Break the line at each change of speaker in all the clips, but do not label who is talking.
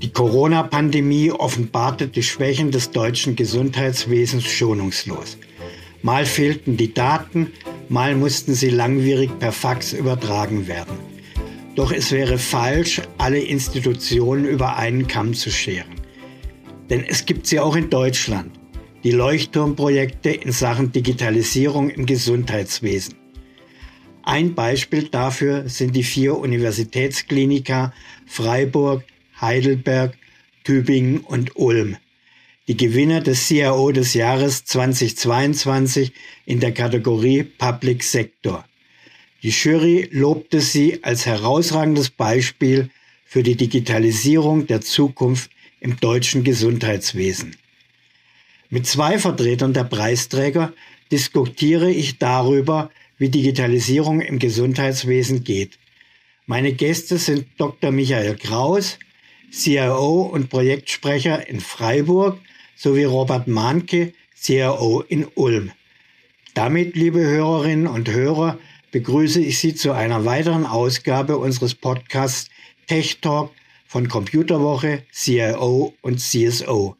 Die Corona-Pandemie offenbarte die Schwächen des deutschen Gesundheitswesens schonungslos. Mal fehlten die Daten, mal mussten sie langwierig per Fax übertragen werden. Doch es wäre falsch, alle Institutionen über einen Kamm zu scheren. Denn es gibt sie auch in Deutschland, die Leuchtturmprojekte in Sachen Digitalisierung im Gesundheitswesen. Ein Beispiel dafür sind die vier Universitätskliniker Freiburg, Heidelberg, Tübingen und Ulm die Gewinner des CIO des Jahres 2022 in der Kategorie Public Sector. Die Jury lobte sie als herausragendes Beispiel für die Digitalisierung der Zukunft im deutschen Gesundheitswesen. Mit zwei Vertretern der Preisträger diskutiere ich darüber, wie Digitalisierung im Gesundheitswesen geht. Meine Gäste sind Dr. Michael Kraus, CIO und Projektsprecher in Freiburg sowie Robert Mahnke, CRO in Ulm. Damit, liebe Hörerinnen und Hörer, begrüße ich Sie zu einer weiteren Ausgabe unseres Podcasts Tech Talk von Computerwoche, CIO und CSO.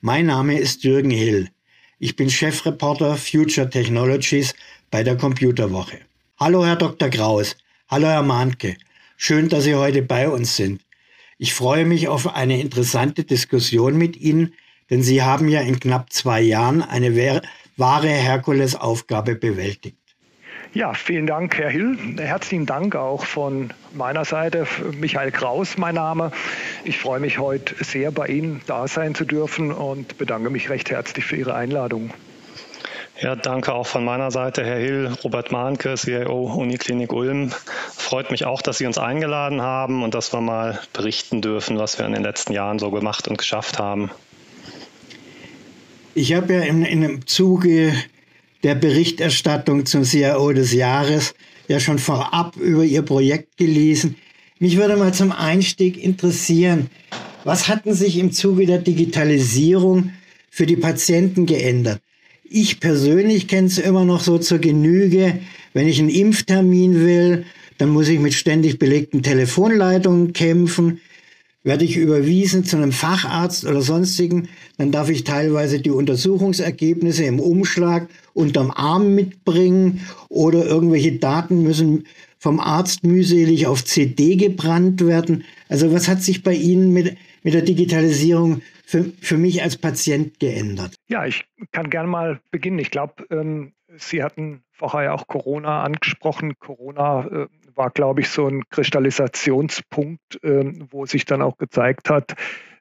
Mein Name ist Jürgen Hill. Ich bin Chefreporter Future Technologies bei der Computerwoche. Hallo, Herr Dr. Kraus. Hallo, Herr Mahnke. Schön, dass Sie heute bei uns sind. Ich freue mich auf eine interessante Diskussion mit Ihnen, denn Sie haben ja in knapp zwei Jahren eine wahre Herkulesaufgabe bewältigt.
Ja, vielen Dank, Herr Hill. Herzlichen Dank auch von meiner Seite. Michael Kraus, mein Name. Ich freue mich heute sehr, bei Ihnen da sein zu dürfen und bedanke mich recht herzlich für Ihre Einladung.
Ja, danke auch von meiner Seite, Herr Hill. Robert Mahnke, CIO Uniklinik Ulm. Freut mich auch, dass Sie uns eingeladen haben und dass wir mal berichten dürfen, was wir in den letzten Jahren so gemacht und geschafft haben.
Ich habe ja im, im Zuge der Berichterstattung zum CIO des Jahres ja schon vorab über Ihr Projekt gelesen. Mich würde mal zum Einstieg interessieren, was hatten sich im Zuge der Digitalisierung für die Patienten geändert? Ich persönlich kenne es immer noch so zur Genüge. Wenn ich einen Impftermin will, dann muss ich mit ständig belegten Telefonleitungen kämpfen werde ich überwiesen zu einem Facharzt oder sonstigen, dann darf ich teilweise die Untersuchungsergebnisse im Umschlag unterm Arm mitbringen oder irgendwelche Daten müssen vom Arzt mühselig auf CD gebrannt werden. Also was hat sich bei Ihnen mit, mit der Digitalisierung für, für mich als Patient geändert?
Ja, ich kann gerne mal beginnen. Ich glaube, ähm, Sie hatten vorher ja auch Corona angesprochen. Corona äh, war, glaube ich, so ein Kristallisationspunkt, äh, wo sich dann auch gezeigt hat,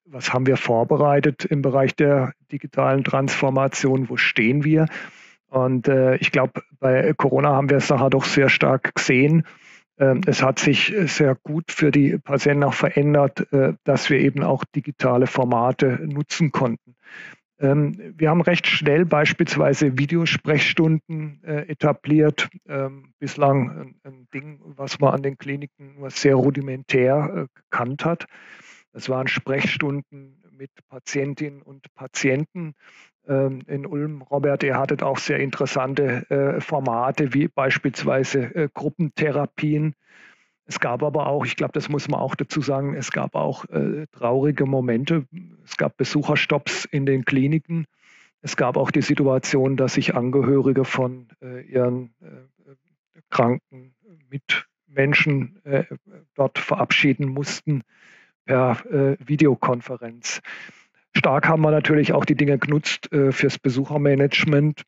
was haben wir vorbereitet im Bereich der digitalen Transformation, wo stehen wir. Und äh, ich glaube, bei Corona haben wir es nachher doch sehr stark gesehen. Ähm, es hat sich sehr gut für die Patienten auch verändert, äh, dass wir eben auch digitale Formate nutzen konnten. Ähm, wir haben recht schnell beispielsweise Videosprechstunden äh, etabliert. Ähm, bislang ein, Ding, was man an den Kliniken nur sehr rudimentär äh, gekannt hat. Das waren Sprechstunden mit Patientinnen und Patienten in Ulm. Robert, ihr hattet auch sehr interessante äh, Formate wie beispielsweise äh, Gruppentherapien es gab aber auch, ich glaube, das muss man auch dazu sagen, es gab auch äh, traurige Momente. Es gab Besucherstopps in den Kliniken. Es gab auch die Situation, dass sich Angehörige von äh, ihren äh, kranken Mitmenschen äh, dort verabschieden mussten per Videokonferenz. Stark haben wir natürlich auch die Dinge genutzt äh, fürs Besuchermanagement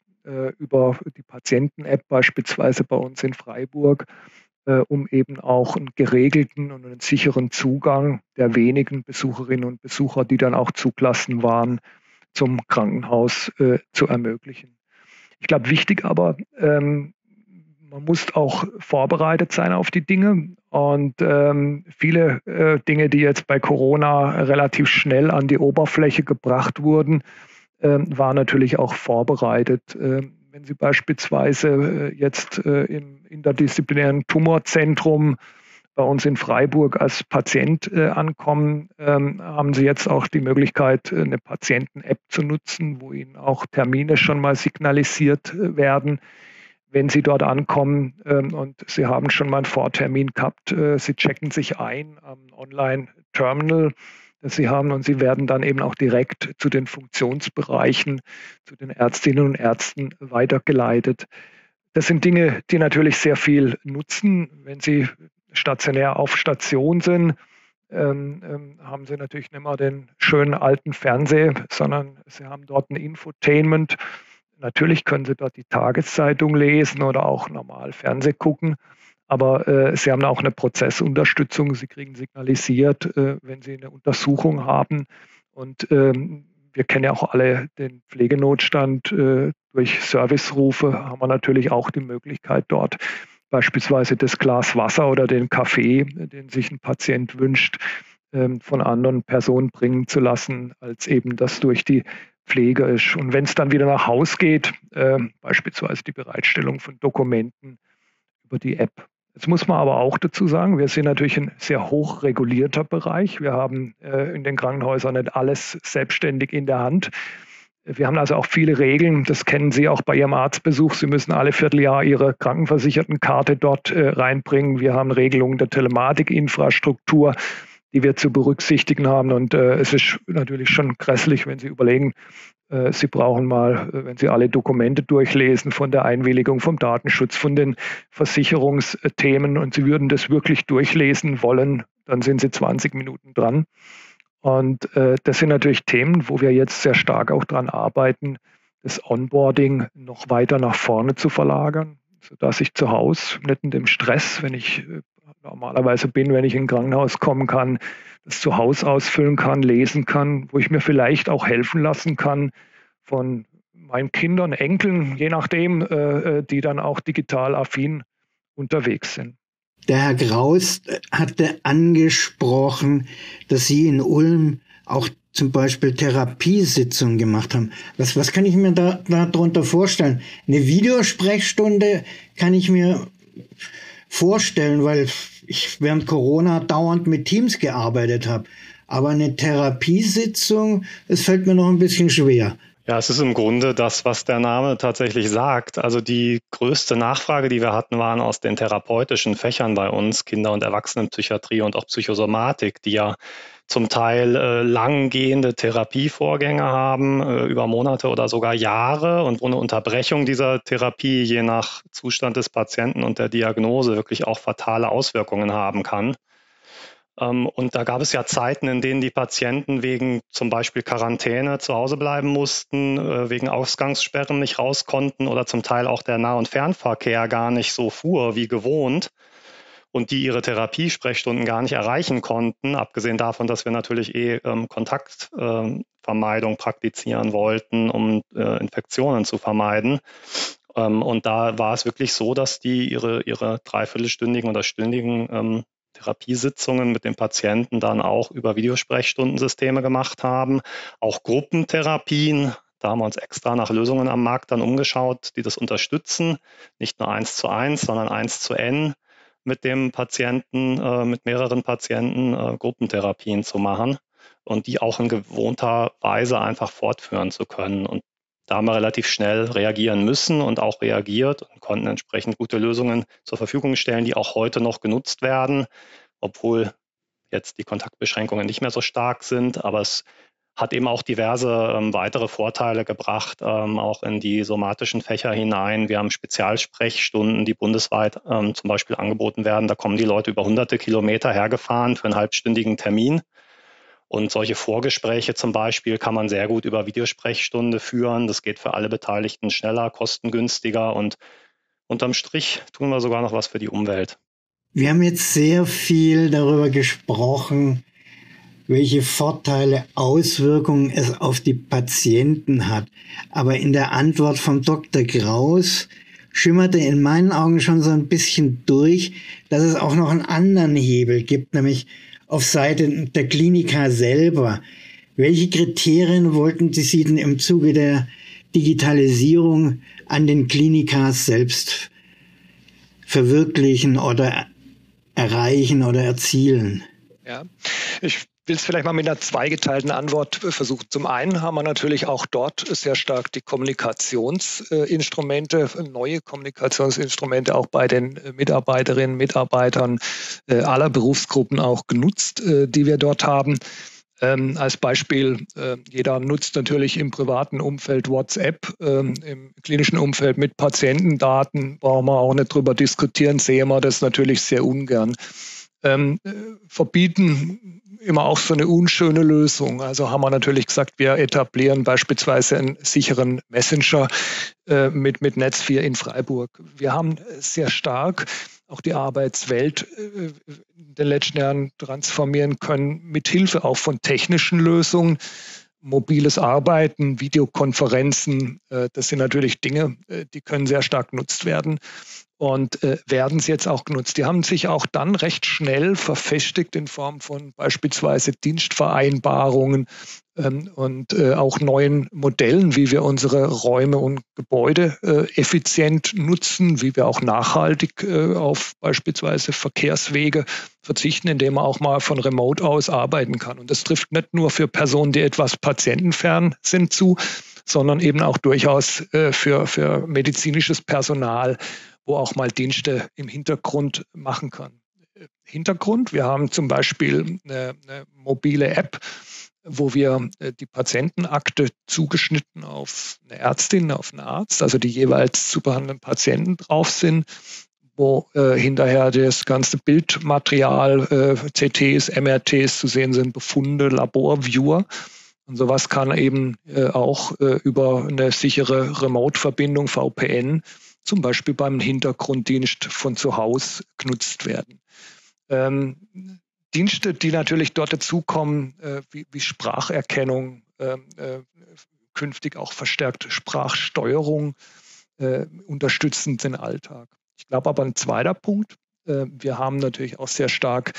über die Patienten-App beispielsweise bei uns in Freiburg äh, um eben auch einen geregelten und einen sicheren Zugang der wenigen Besucherinnen und Besucher, die dann auch zugelassen waren, zum Krankenhaus äh, zu ermöglichen. Ich glaube, wichtig aber, ähm, man muss auch vorbereitet sein auf die Dinge. Und ähm, viele äh, Dinge, die jetzt bei Corona relativ schnell an die Oberfläche gebracht wurden, äh, waren natürlich auch vorbereitet. Ähm, wenn Sie beispielsweise äh, jetzt äh, im interdisziplinären Tumorzentrum bei uns in Freiburg als Patient äh, ankommen, ähm, haben Sie jetzt auch die Möglichkeit, eine Patienten-App zu nutzen, wo Ihnen auch Termine schon mal signalisiert werden. Wenn Sie dort ankommen ähm, und Sie haben schon mal einen Vortermin gehabt, äh, Sie checken sich ein am Online-Terminal, das Sie haben und Sie werden dann eben auch direkt zu den Funktionsbereichen, zu den Ärztinnen und Ärzten weitergeleitet. Das sind Dinge, die natürlich sehr viel nutzen. Wenn Sie stationär auf Station sind, ähm, ähm, haben Sie natürlich nicht mehr den schönen alten Fernseher, sondern Sie haben dort ein Infotainment. Natürlich können Sie dort die Tageszeitung lesen oder auch normal Fernseh gucken. Aber äh, Sie haben auch eine Prozessunterstützung. Sie kriegen signalisiert, äh, wenn Sie eine Untersuchung haben. Und ähm, wir kennen ja auch alle den Pflegenotstand. Äh, durch Servicerufe haben wir natürlich auch die Möglichkeit, dort beispielsweise das Glas Wasser oder den Kaffee, den sich ein Patient wünscht, ähm, von anderen Personen bringen zu lassen, als eben das durch die Pflege ist. Und wenn es dann wieder nach Haus geht, äh, beispielsweise die Bereitstellung von Dokumenten über die App, Jetzt muss man aber auch dazu sagen, wir sind natürlich ein sehr hoch regulierter Bereich. Wir haben äh, in den Krankenhäusern nicht alles selbstständig in der Hand. Wir haben also auch viele Regeln, das kennen Sie auch bei Ihrem Arztbesuch. Sie müssen alle Vierteljahr Ihre Krankenversichertenkarte dort äh, reinbringen. Wir haben Regelungen der Telematikinfrastruktur, die wir zu berücksichtigen haben. Und äh, es ist natürlich schon grässlich, wenn Sie überlegen, äh, Sie brauchen mal, äh, wenn Sie alle Dokumente durchlesen von der Einwilligung, vom Datenschutz, von den Versicherungsthemen und Sie würden das wirklich durchlesen wollen, dann sind Sie 20 Minuten dran. Und äh, das sind natürlich Themen, wo wir jetzt sehr stark auch dran arbeiten, das Onboarding noch weiter nach vorne zu verlagern, sodass ich zu Hause nicht in dem Stress, wenn ich äh, normalerweise bin, wenn ich in ein Krankenhaus kommen kann, das zu Hause ausfüllen kann, lesen kann, wo ich mir vielleicht auch helfen lassen kann von meinen Kindern, Enkeln, je nachdem, äh, äh die dann auch digital affin unterwegs sind.
Der Herr Graus hatte angesprochen, dass Sie in Ulm auch zum Beispiel Therapiesitzungen gemacht haben. Was, was kann ich mir da, darunter vorstellen? Eine Videosprechstunde kann ich mir vorstellen, weil ich während Corona dauernd mit Teams gearbeitet habe. Aber eine Therapiesitzung, es fällt mir noch ein bisschen schwer.
Ja, es ist im Grunde das, was der Name tatsächlich sagt. Also die größte Nachfrage, die wir hatten, waren aus den therapeutischen Fächern bei uns, Kinder- und Erwachsenenpsychiatrie und auch Psychosomatik, die ja zum Teil äh, langgehende Therapievorgänge haben, äh, über Monate oder sogar Jahre und wo eine Unterbrechung dieser Therapie je nach Zustand des Patienten und der Diagnose wirklich auch fatale Auswirkungen haben kann. Ähm, und da gab es ja Zeiten, in denen die Patienten wegen zum Beispiel Quarantäne zu Hause bleiben mussten, äh, wegen Ausgangssperren nicht raus konnten oder zum Teil auch der Nah- und Fernverkehr gar nicht so fuhr wie gewohnt und die ihre Therapiesprechstunden gar nicht erreichen konnten, abgesehen davon, dass wir natürlich eh ähm, Kontaktvermeidung ähm, praktizieren wollten, um äh, Infektionen zu vermeiden. Ähm, und da war es wirklich so, dass die ihre, ihre dreiviertelstündigen oder stündigen ähm, Therapiesitzungen mit den Patienten dann auch über Videosprechstundensysteme gemacht haben, auch Gruppentherapien. Da haben wir uns extra nach Lösungen am Markt dann umgeschaut, die das unterstützen. Nicht nur eins zu eins, sondern eins zu N mit dem Patienten, äh, mit mehreren Patienten äh, Gruppentherapien zu machen und die auch in gewohnter Weise einfach fortführen zu können. Und da haben wir relativ schnell reagieren müssen und auch reagiert und konnten entsprechend gute Lösungen zur Verfügung stellen, die auch heute noch genutzt werden, obwohl jetzt die Kontaktbeschränkungen nicht mehr so stark sind. Aber es hat eben auch diverse ähm, weitere Vorteile gebracht, ähm, auch in die somatischen Fächer hinein. Wir haben Spezialsprechstunden, die bundesweit ähm, zum Beispiel angeboten werden. Da kommen die Leute über hunderte Kilometer hergefahren für einen halbstündigen Termin. Und solche Vorgespräche zum Beispiel kann man sehr gut über Videosprechstunde führen. Das geht für alle Beteiligten schneller, kostengünstiger und unterm Strich tun wir sogar noch was für die Umwelt.
Wir haben jetzt sehr viel darüber gesprochen, welche Vorteile, Auswirkungen es auf die Patienten hat. Aber in der Antwort vom Dr. Kraus schimmerte in meinen Augen schon so ein bisschen durch, dass es auch noch einen anderen Hebel gibt, nämlich auf Seite der Klinika selber. Welche Kriterien wollten Sie denn im Zuge der Digitalisierung an den Klinikas selbst verwirklichen oder erreichen oder erzielen?
Ja, ich will es vielleicht mal mit einer zweigeteilten Antwort versuchen. Zum einen haben wir natürlich auch dort sehr stark die Kommunikationsinstrumente, neue Kommunikationsinstrumente auch bei den Mitarbeiterinnen, Mitarbeitern aller Berufsgruppen auch genutzt, die wir dort haben. Ähm, als Beispiel, äh, jeder nutzt natürlich im privaten Umfeld WhatsApp, ähm, im klinischen Umfeld mit Patientendaten, brauchen wir auch nicht drüber diskutieren, sehen wir das natürlich sehr ungern. Ähm, äh, verbieten immer auch so eine unschöne Lösung. Also haben wir natürlich gesagt, wir etablieren beispielsweise einen sicheren Messenger äh, mit, mit Netz 4 in Freiburg. Wir haben sehr stark auch die Arbeitswelt äh, in den letzten Jahren transformieren können, mit Hilfe auch von technischen Lösungen. Mobiles Arbeiten, Videokonferenzen, äh, das sind natürlich Dinge, äh, die können sehr stark genutzt werden und äh, werden sie jetzt auch genutzt. Die haben sich auch dann recht schnell verfestigt in Form von beispielsweise Dienstvereinbarungen ähm, und äh, auch neuen Modellen, wie wir unsere Räume und Gebäude äh, effizient nutzen, wie wir auch nachhaltig äh, auf beispielsweise Verkehrswege verzichten, indem man auch mal von Remote aus arbeiten kann. Und das trifft nicht nur für Personen, die etwas patientenfern sind zu, sondern eben auch durchaus äh, für, für medizinisches Personal wo auch mal Dienste im Hintergrund machen kann. Hintergrund, wir haben zum Beispiel eine, eine mobile App, wo wir äh, die Patientenakte zugeschnitten auf eine Ärztin, auf einen Arzt, also die jeweils zu behandelnden Patienten drauf sind, wo äh, hinterher das ganze Bildmaterial, äh, CTs, MRTs zu sehen sind, Befunde, Laborviewer. Und sowas kann eben äh, auch äh, über eine sichere Remote-Verbindung, VPN, zum Beispiel beim Hintergrunddienst von zu Hause genutzt werden. Ähm, Dienste, die natürlich dort dazukommen, äh, wie, wie, Spracherkennung, äh, äh, künftig auch verstärkt Sprachsteuerung, äh, unterstützen den Alltag. Ich glaube aber ein zweiter Punkt, äh, wir haben natürlich auch sehr stark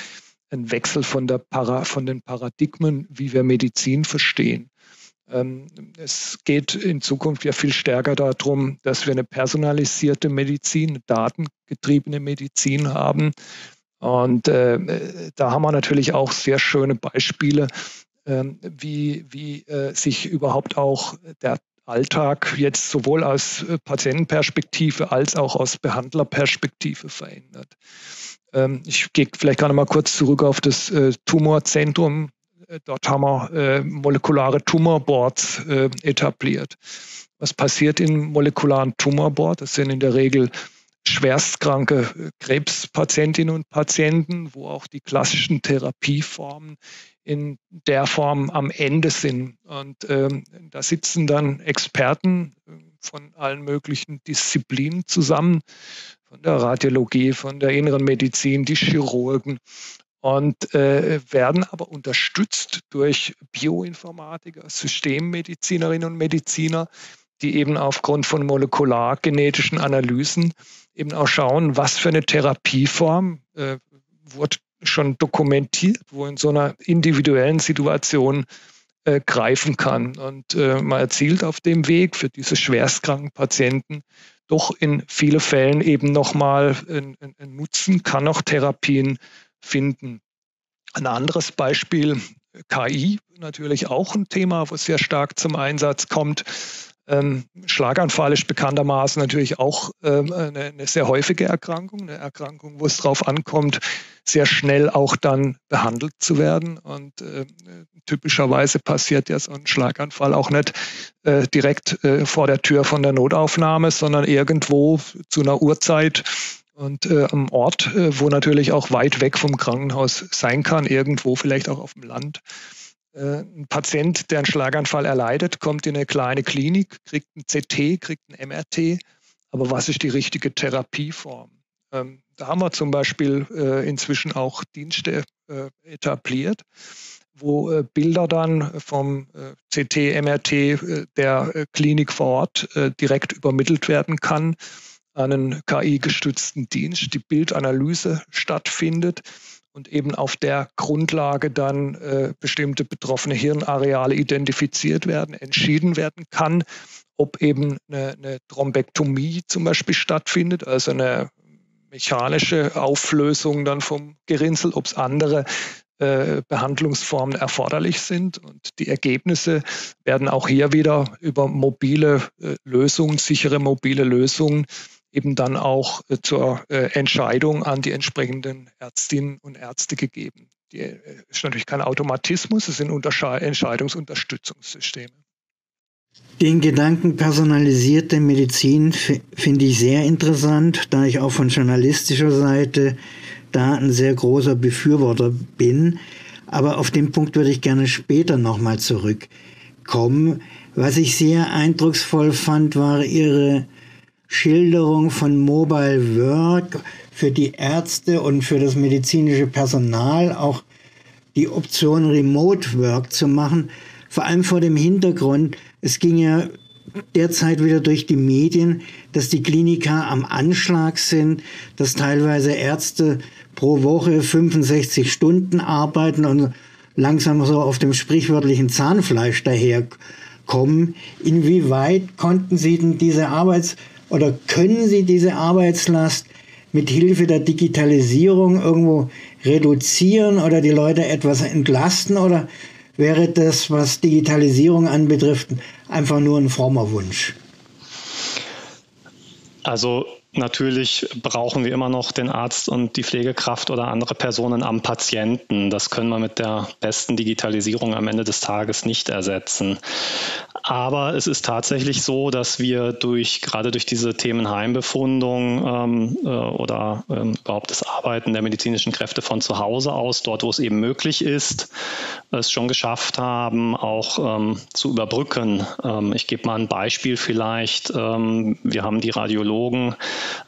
einen Wechsel von, der Para, von den Paradigmen, wie wir Medizin verstehen. Ähm, es geht in Zukunft ja viel stärker darum, dass wir eine personalisierte Medizin, eine datengetriebene Medizin haben. Und äh, da haben wir natürlich auch sehr schöne Beispiele, äh, wie, wie äh, sich überhaupt auch der Alltag jetzt sowohl aus äh, Patientenperspektive als auch aus Behandlerperspektive verändert. Ähm, ich gehe vielleicht gerade mal kurz zurück auf das äh, Tumorzentrum dort haben wir äh, molekulare Tumorboards äh, etabliert. Was passiert in molekularen Tumorboards? Das sind in der Regel schwerstkranke äh, Krebspatientinnen und Patienten, wo auch die klassischen Therapieformen in der Form am Ende sind. Und ähm, da sitzen dann Experten äh, von allen möglichen Disziplinen zusammen, von der Radiologie, von der inneren Medizin, die Chirurgen und äh, werden aber unterstützt durch Bioinformatiker, Systemmedizinerinnen und Mediziner, die eben aufgrund von molekulargenetischen Analysen eben auch schauen, was für eine Therapieform äh, wurde schon dokumentiert, wo in so einer individuellen Situation äh, greifen kann. Und äh, man erzielt auf dem Weg für diese schwerstkranken Patienten doch in vielen Fällen eben nochmal einen, einen Nutzen, kann auch Therapien finden. Ein anderes Beispiel, KI, natürlich auch ein Thema, wo sehr stark zum Einsatz kommt. Ähm, Schlaganfall ist bekanntermaßen natürlich auch ähm, eine, eine, sehr häufige Erkrankung, eine Erkrankung, wo es darauf ankommt, sehr schnell auch dann behandelt zu werden. Und äh, typischerweise passiert ja so ein Schlaganfall auch nicht äh, direkt äh, vor der Tür von der Notaufnahme, sondern irgendwo zu einer Uhrzeit, und äh, am Ort, äh, wo natürlich auch weit weg vom Krankenhaus sein kann, irgendwo vielleicht auch auf dem Land. Äh, ein Patient, der einen Schlaganfall erleidet, kommt in eine kleine Klinik, kriegt ein CT, kriegt ein MRT. Aber was ist die richtige Therapieform? Ähm, da haben wir zum Beispiel äh, inzwischen auch Dienste äh, etabliert, wo äh, Bilder dann vom CT, MRT der Klinik vor Ort direkt übermittelt werden kann einen KI-gestützten Dienst, die Bildanalyse stattfindet und eben auf der Grundlage dann äh, bestimmte betroffene Hirnareale identifiziert werden, entschieden werden kann, ob eben eine, eine Thrombektomie zum Beispiel stattfindet, also eine mechanische Auflösung dann vom Gerinnsel, ob es andere äh, Behandlungsformen erforderlich sind. Und die Ergebnisse werden auch hier wieder über mobile äh, Lösungen, sichere mobile Lösungen eben dann auch äh, zur äh, Entscheidung an die entsprechenden Ärztinnen und Ärzte gegeben. Die äh, ist natürlich kein Automatismus, es sind Entscheidungsunterstützungssysteme.
Den Gedanken personalisierte Medizin finde ich sehr interessant, da ich auch von journalistischer Seite da ein sehr großer Befürworter bin. Aber auf den Punkt würde ich gerne später nochmal zurückkommen. Was ich sehr eindrucksvoll fand, war Ihre Schilderung von Mobile Work für die Ärzte und für das medizinische Personal, auch die Option Remote Work zu machen, vor allem vor dem Hintergrund, es ging ja derzeit wieder durch die Medien, dass die Kliniker am Anschlag sind, dass teilweise Ärzte pro Woche 65 Stunden arbeiten und langsam so auf dem sprichwörtlichen Zahnfleisch daherkommen. Inwieweit konnten Sie denn diese Arbeits- oder können Sie diese Arbeitslast mit Hilfe der Digitalisierung irgendwo reduzieren oder die Leute etwas entlasten oder wäre das, was Digitalisierung anbetrifft, einfach nur ein frommer Wunsch?
Also Natürlich brauchen wir immer noch den Arzt und die Pflegekraft oder andere Personen am Patienten. Das können wir mit der besten Digitalisierung am Ende des Tages nicht ersetzen. Aber es ist tatsächlich so, dass wir durch gerade durch diese Themen Heimbefundung ähm, äh, oder ähm, überhaupt das Arbeiten der medizinischen Kräfte von zu Hause aus, dort wo es eben möglich ist, es schon geschafft haben, auch ähm, zu überbrücken. Ähm, ich gebe mal ein Beispiel vielleicht. Ähm, wir haben die Radiologen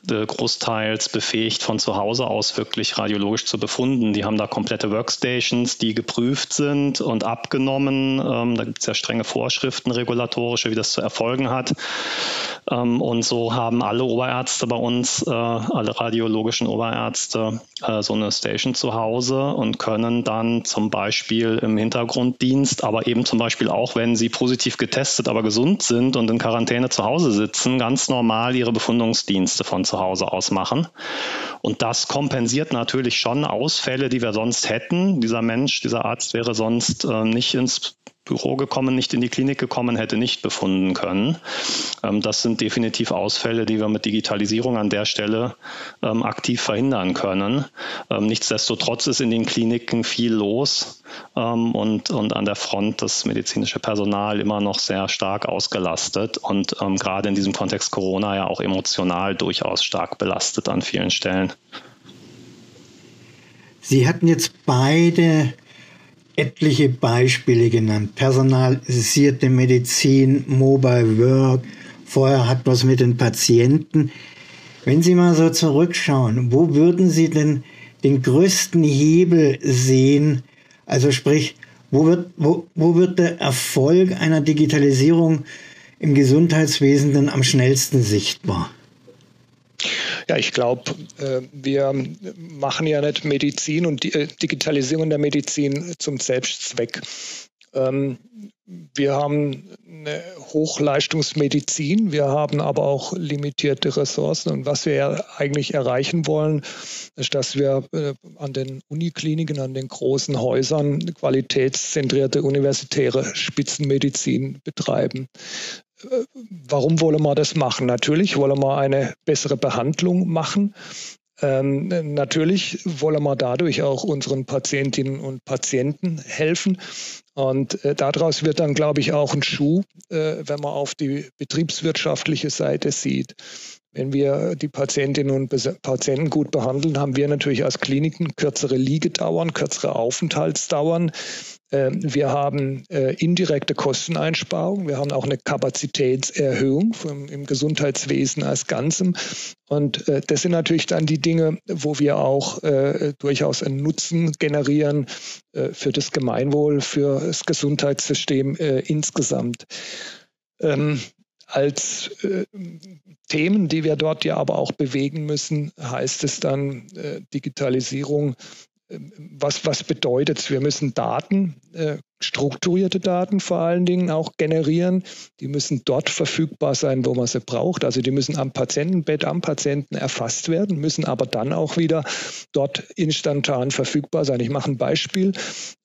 großteils befähigt, von zu Hause aus wirklich radiologisch zu befunden. Die haben da komplette Workstations, die geprüft sind und abgenommen. Ähm, da gibt es ja strenge Vorschriften, regulatorische, wie das zu erfolgen hat. Ähm, und so haben alle Oberärzte bei uns, äh, alle radiologischen Oberärzte, äh, so eine Station zu Hause und können dann zum Beispiel im Hintergrunddienst, aber eben zum Beispiel auch, wenn sie positiv getestet, aber gesund sind und in Quarantäne zu Hause sitzen, ganz normal ihre Befundungsdienste von zu Hause aus machen. Und das kompensiert natürlich schon Ausfälle, die wir sonst hätten. Dieser Mensch, dieser Arzt wäre sonst äh, nicht ins Büro gekommen, nicht in die Klinik gekommen, hätte nicht befunden können. Ähm, das sind definitiv Ausfälle, die wir mit Digitalisierung an der Stelle ähm, aktiv verhindern können. Ähm, nichtsdestotrotz ist in den Kliniken viel los und, und an der Front das medizinische Personal immer noch sehr stark ausgelastet und gerade in diesem Kontext Corona ja auch emotional durchaus stark belastet an vielen Stellen.
Sie hatten jetzt beide etliche Beispiele genannt. Personalisierte Medizin, Mobile Work, vorher hat was mit den Patienten. Wenn Sie mal so zurückschauen, wo würden Sie denn den größten Hebel sehen? Also sprich, wo wird, wo, wo wird der Erfolg einer Digitalisierung im Gesundheitswesen denn am schnellsten sichtbar?
Ja, ich glaube, äh, wir machen ja nicht Medizin und äh, Digitalisierung der Medizin zum Selbstzweck. Ähm, wir haben eine Hochleistungsmedizin, wir haben aber auch limitierte Ressourcen. Und was wir ja eigentlich erreichen wollen, ist, dass wir äh, an den Unikliniken, an den großen Häusern qualitätszentrierte universitäre Spitzenmedizin betreiben warum wollen wir das machen? Natürlich wollen wir eine bessere Behandlung machen. Ähm, natürlich wollen wir dadurch auch unseren Patientinnen und Patienten helfen. Und äh, daraus wird dann, glaube ich, auch ein Schuh, äh, wenn man auf die betriebswirtschaftliche Seite sieht. Wenn wir die Patientinnen und Patienten gut behandeln, haben wir natürlich als Kliniken kürzere Liegedauern, kürzere Aufenthaltsdauern. Ähm, wir haben äh, indirekte Kosteneinsparungen. Wir haben auch eine Kapazitätserhöhung im Gesundheitswesen als Ganzem. Und äh, das sind natürlich dann die Dinge, wo wir auch äh, durchaus einen Nutzen generieren für das Gemeinwohl, für das Gesundheitssystem insgesamt. Ähm, als Themen, die wir dort ja aber auch bewegen müssen, heißt es dann Digitalisierung was, was bedeutet es? Wir müssen Daten äh, strukturierte Daten vor allen Dingen auch generieren. Die müssen dort verfügbar sein, wo man sie braucht. Also die müssen am Patientenbett, am Patienten erfasst werden, müssen aber dann auch wieder dort instantan verfügbar sein. Ich mache ein Beispiel.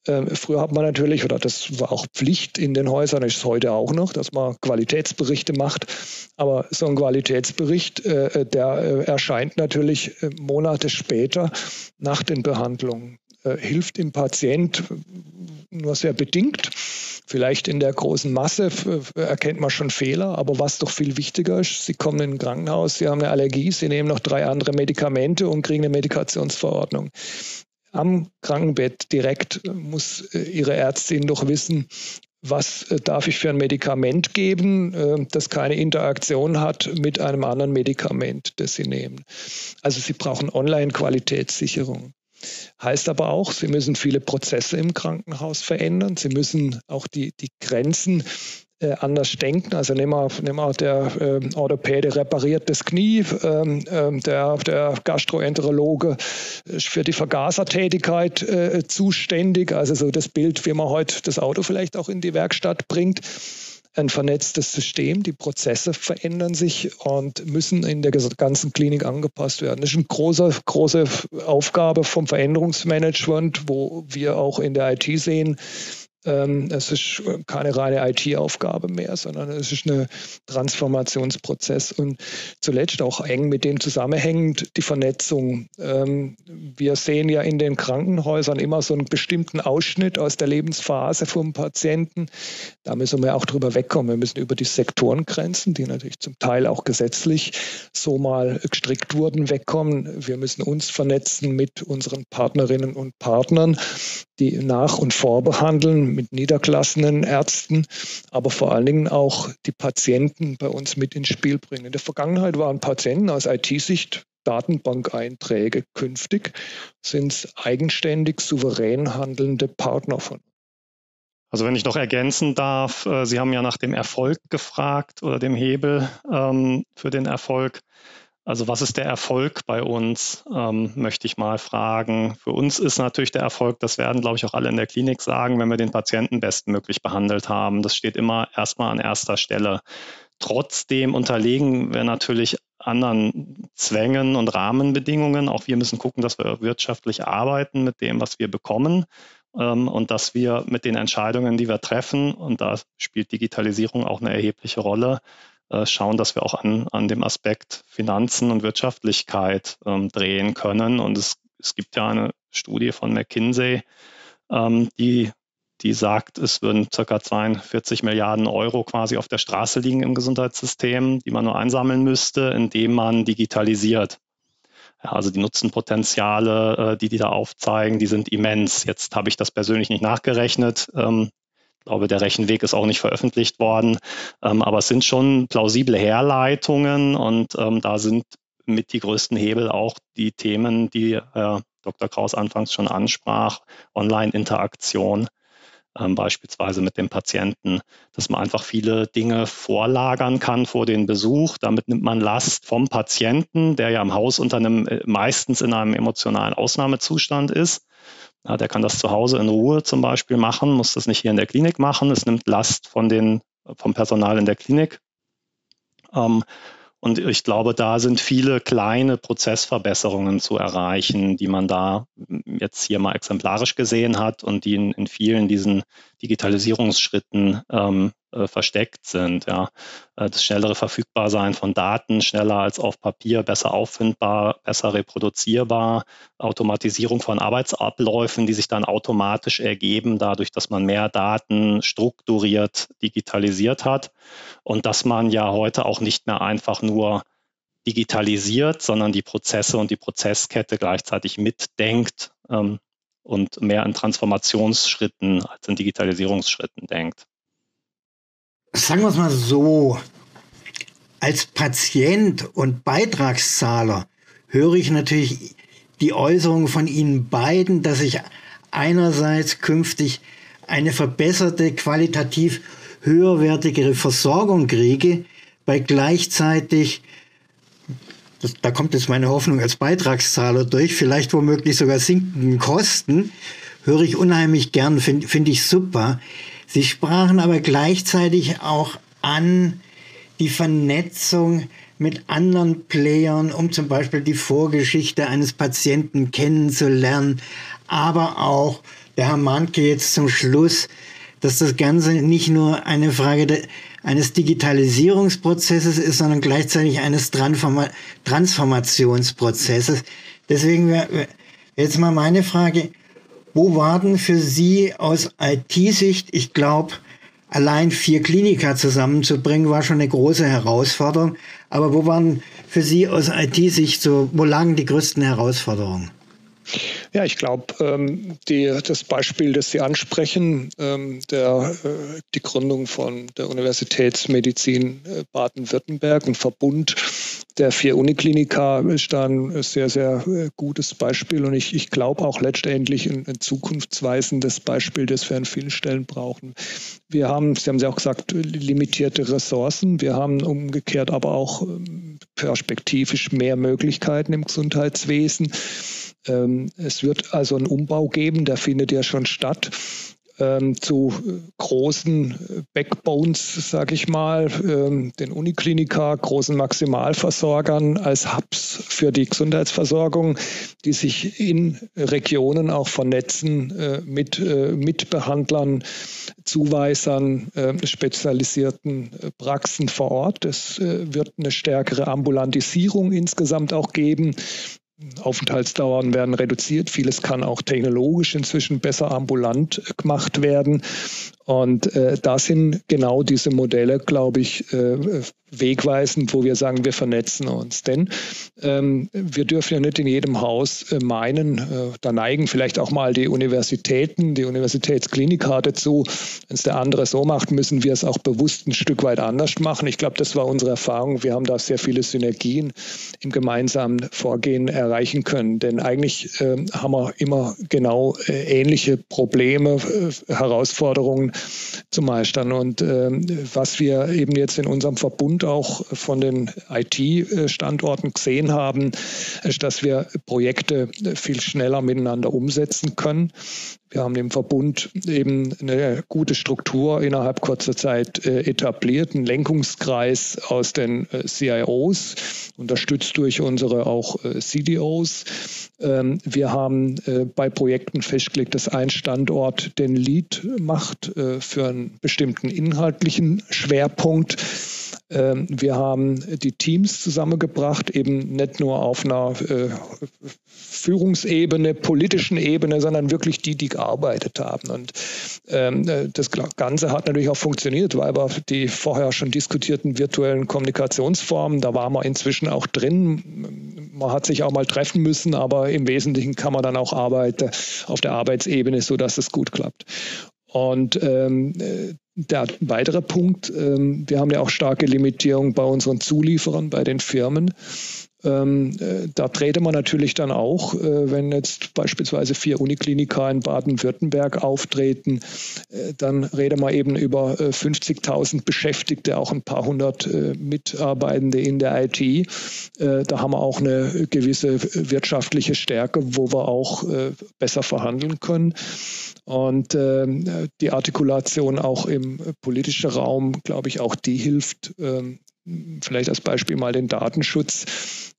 Ähm, früher hat man natürlich, oder das war auch Pflicht in den Häusern, ist es heute auch noch, dass man Qualitätsberichte macht. Aber so ein Qualitätsbericht, äh, äh, der äh, erscheint natürlich Monate später nach den Behandlungen. Hilft dem Patient nur sehr bedingt. Vielleicht in der großen Masse erkennt man schon Fehler, aber was doch viel wichtiger ist, Sie kommen in ein Krankenhaus, Sie haben eine Allergie, Sie nehmen noch drei andere Medikamente und kriegen eine Medikationsverordnung am Krankenbett direkt muss äh, Ihre Ärztin doch wissen, was äh, darf ich für ein Medikament geben, äh, das keine Interaktion hat mit einem anderen Medikament, das Sie nehmen. Also Sie brauchen Online-Qualitätssicherung. Heißt aber auch, Sie müssen viele Prozesse im Krankenhaus verändern. Sie müssen auch die, die Grenzen äh, anders denken. Also nehmen wir, nehmen wir der äh, Orthopäde repariert das Knie, ähm, ähm, der, der Gastroenterologe ist für die Vergasertätigkeit äh, zuständig. Also so das Bild, wie man heute das Auto vielleicht auch in die Werkstatt bringt ein vernetztes System. Die Prozesse verändern sich und müssen in der ganzen Klinik angepasst werden. Das ist eine große, große Aufgabe vom Veränderungsmanagement, wo wir auch in der IT sehen, es ist keine reine IT-Aufgabe mehr, sondern es ist ein Transformationsprozess und zuletzt auch eng mit dem zusammenhängend die Vernetzung. Ähm, wir sehen ja in den Krankenhäusern immer so einen bestimmten Ausschnitt aus der Lebensphase vom Patienten. Da müssen wir auch drüber wegkommen. Wir müssen über die Sektorengrenzen, die natürlich zum Teil auch gesetzlich so mal gestrickt wurden, wegkommen. Wir müssen uns vernetzen mit unseren Partnerinnen und Partnern, die nach- und vorbehandeln mit niedergelassenen Ärzten, aber vor allen Dingen auch die Patienten bei uns mit ins Spiel bringen. In der Vergangenheit waren Patienten aus IT-Sicht Datenbankeinträge. Künftig sind es eigenständig, souverän handelnde Partner von
also wenn ich noch ergänzen darf, äh, Sie haben ja nach dem Erfolg gefragt oder dem Hebel ähm, für den Erfolg. Also was ist der Erfolg bei uns, ähm, möchte ich mal fragen. Für uns ist natürlich der Erfolg, das werden, glaube ich, auch alle in der Klinik sagen, wenn wir den Patienten bestmöglich behandelt haben. Das steht immer erstmal an erster Stelle. Trotzdem unterlegen wir natürlich anderen Zwängen und Rahmenbedingungen. Auch wir müssen gucken, dass wir wirtschaftlich arbeiten mit dem, was wir bekommen ähm, und dass wir mit den Entscheidungen, die wir treffen, und da spielt Digitalisierung auch eine erhebliche Rolle, äh, schauen, dass wir auch an, an dem Aspekt Finanzen und Wirtschaftlichkeit ähm, drehen können. Und es, es gibt ja eine Studie von McKinsey, ähm, die, die sagt, es würden ca. 42 Milliarden Euro quasi auf der Straße liegen im Gesundheitssystem, die man nur einsammeln müsste, indem man digitalisiert. Ja, also die Nutzenpotenziale, äh, die die da aufzeigen, die sind immens. Jetzt habe ich das persönlich nicht nachgerechnet. Ähm, ich glaube, der Rechenweg ist auch nicht veröffentlicht worden, ähm, aber es sind schon plausible Herleitungen und ähm, da sind mit die größten Hebel auch die Themen, die äh, Dr. Kraus anfangs schon ansprach, Online-Interaktion, ähm, beispielsweise mit dem Patienten, dass man einfach viele Dinge vorlagern kann vor den Besuch. Damit nimmt man Last vom Patienten, der ja im Haus unter einem äh, meistens in einem emotionalen Ausnahmezustand ist ja, der kann das zu Hause in Ruhe zum Beispiel machen, muss das nicht hier in der Klinik machen. Es nimmt Last von den, vom Personal in der Klinik. Ähm, und ich glaube, da sind viele kleine Prozessverbesserungen zu erreichen, die man da jetzt hier mal exemplarisch gesehen hat und die in, in vielen diesen Digitalisierungsschritten ähm, äh, versteckt sind. Ja. Äh, das schnellere Verfügbarsein von Daten, schneller als auf Papier, besser auffindbar, besser reproduzierbar, Automatisierung von Arbeitsabläufen, die sich dann automatisch ergeben, dadurch, dass man mehr Daten strukturiert digitalisiert hat und dass man ja heute auch nicht mehr einfach nur digitalisiert, sondern die Prozesse und die Prozesskette gleichzeitig mitdenkt ähm, und mehr in Transformationsschritten als in Digitalisierungsschritten denkt.
Sagen wir es mal so, als Patient und Beitragszahler höre ich natürlich die Äußerung von Ihnen beiden, dass ich einerseits künftig eine verbesserte, qualitativ höherwertigere Versorgung kriege, bei gleichzeitig, das, da kommt jetzt meine Hoffnung als Beitragszahler durch, vielleicht womöglich sogar sinkenden Kosten, höre ich unheimlich gern, finde find ich super. Sie sprachen aber gleichzeitig auch an die Vernetzung mit anderen Playern, um zum Beispiel die Vorgeschichte eines Patienten kennenzulernen, aber auch der Herr Manke jetzt zum Schluss, dass das Ganze nicht nur eine Frage de, eines Digitalisierungsprozesses ist, sondern gleichzeitig eines Transforma Transformationsprozesses. Deswegen wäre jetzt mal meine Frage, wo war denn für Sie aus IT-Sicht, ich glaube, allein vier Kliniker zusammenzubringen, war schon eine große Herausforderung. Aber wo waren für Sie aus IT-Sicht so, wo lagen die größten Herausforderungen?
Ja, ich glaube, ähm, das Beispiel, das Sie ansprechen, ähm, der, äh, die Gründung von der Universitätsmedizin äh, Baden-Württemberg, ein Verbund der vier Unikliniker, ist da ein sehr, sehr äh, gutes Beispiel. Und ich, ich glaube auch letztendlich ein, ein zukunftsweisendes Beispiel, das wir an vielen Stellen brauchen. Wir haben, Sie haben es ja auch gesagt, limitierte Ressourcen. Wir haben umgekehrt aber auch ähm, perspektivisch mehr Möglichkeiten im Gesundheitswesen. Ähm, es wird also einen Umbau geben, der findet ja schon statt ähm, zu großen äh, Backbones, sage ich mal, ähm, den Uniklinika, großen Maximalversorgern als Hubs für die Gesundheitsversorgung, die sich in Regionen auch vernetzen äh, mit äh, Mitbehandlern, Zuweisern, äh, spezialisierten Praxen vor Ort. Es äh, wird eine stärkere Ambulantisierung insgesamt auch geben. Aufenthaltsdauern werden reduziert. Vieles kann auch technologisch inzwischen besser ambulant gemacht werden. Und äh, da sind genau diese Modelle, glaube ich, äh, wegweisend, wo wir sagen, wir vernetzen uns. Denn ähm, wir dürfen ja nicht in jedem Haus äh, meinen, äh, da neigen vielleicht auch mal die Universitäten, die Universitätskliniker dazu. Wenn es der andere so macht, müssen wir es auch bewusst ein Stück weit anders machen. Ich glaube, das war unsere Erfahrung. Wir haben da sehr viele Synergien im gemeinsamen Vorgehen erreichen können. Denn eigentlich äh, haben wir immer genau äh, ähnliche Probleme, äh, Herausforderungen zu meistern. Und äh, was wir eben jetzt in unserem Verbund auch von den IT-Standorten gesehen haben, ist, dass wir Projekte viel schneller miteinander umsetzen können. Wir haben im Verbund eben eine gute Struktur innerhalb kurzer Zeit äh, etabliert, einen Lenkungskreis aus den äh, CIOs, unterstützt durch unsere auch äh, CDOs. Ähm, wir haben bei Projekten festgelegt, dass ein Standort den Lead macht äh, für einen bestimmten inhaltlichen Schwerpunkt. Ähm, wir haben die Teams zusammengebracht, eben nicht nur auf einer äh, Führungsebene, politischen Ebene, sondern wirklich die, die gearbeitet haben. Und ähm, äh, das Ganze hat natürlich auch funktioniert, weil wir die vorher schon diskutierten virtuellen Kommunikationsformen, da waren wir inzwischen auch drin. Man hat sich auch mal treffen müssen, aber im Wesentlichen kann man dann auch arbeiten auf der Arbeitsebene, sodass es gut klappt. Und ähm, der weitere Punkt, ähm, wir haben ja auch starke Limitierung bei unseren Zulieferern, bei den Firmen. Ähm, äh, da trete man natürlich dann auch, äh, wenn jetzt beispielsweise vier Unikliniker in Baden-Württemberg auftreten, äh, dann reden wir eben über 50.000 Beschäftigte, auch ein paar hundert Mitarbeitende in der IT. da haben wir auch eine gewisse wirtschaftliche Stärke, wo wir auch besser verhandeln können. Und die Artikulation auch im politischen Raum, glaube ich, auch die hilft, ähm, vielleicht als Beispiel mal den Datenschutz.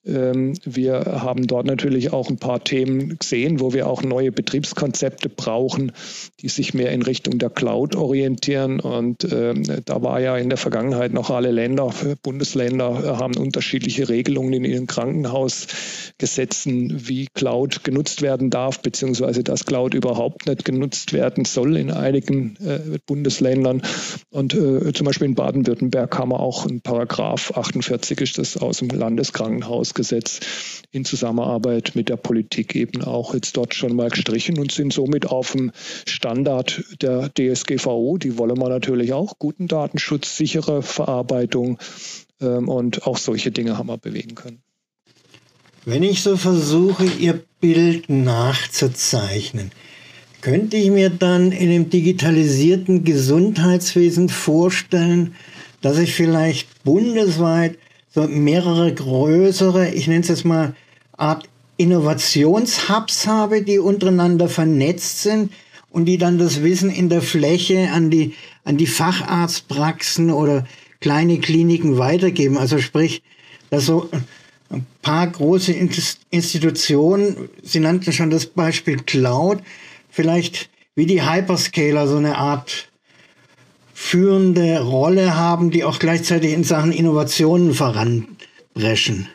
Ähm, wir haben dort natürlich auch ein paar Themen gesehen, wo wir auch neue Betriebskonzepte brauchen, die sich mehr in Richtung der Cloud orientieren. Und ähm, da war ja in der Vergangenheit noch alle Länder, Bundesländer haben unterschiedliche Regelungen in ihren Krankenhausgesetzen, wie Cloud genutzt werden darf, beziehungsweise dass Cloud überhaupt nicht genutzt werden soll in einigen äh, Bundesländern. Und äh, zum Beispiel in Baden-Württemberg haben wir auch ein Paragraph 48 ist das aus dem Landeskrankenhaus Gesetz in Zusammenarbeit mit der Politik eben auch jetzt dort schon mal gestrichen und sind somit auf dem Standard der DSGVO. Die wollen wir natürlich auch. Guten Datenschutz, sichere Verarbeitung ähm, und auch solche Dinge haben wir bewegen können.
Wenn ich so versuche, Ihr Bild nachzuzeichnen, könnte ich mir dann in dem digitalisierten Gesundheitswesen vorstellen, dass ich vielleicht bundesweit so mehrere größere, ich nenne es jetzt mal Art Innovationshubs habe, die untereinander vernetzt sind und die dann das Wissen in der Fläche an die, an die Facharztpraxen oder kleine Kliniken weitergeben. Also sprich, dass so ein paar große Institutionen, Sie nannten schon das Beispiel Cloud, vielleicht wie die Hyperscaler so eine Art führende Rolle haben, die auch gleichzeitig in Sachen Innovationen voranbrechen.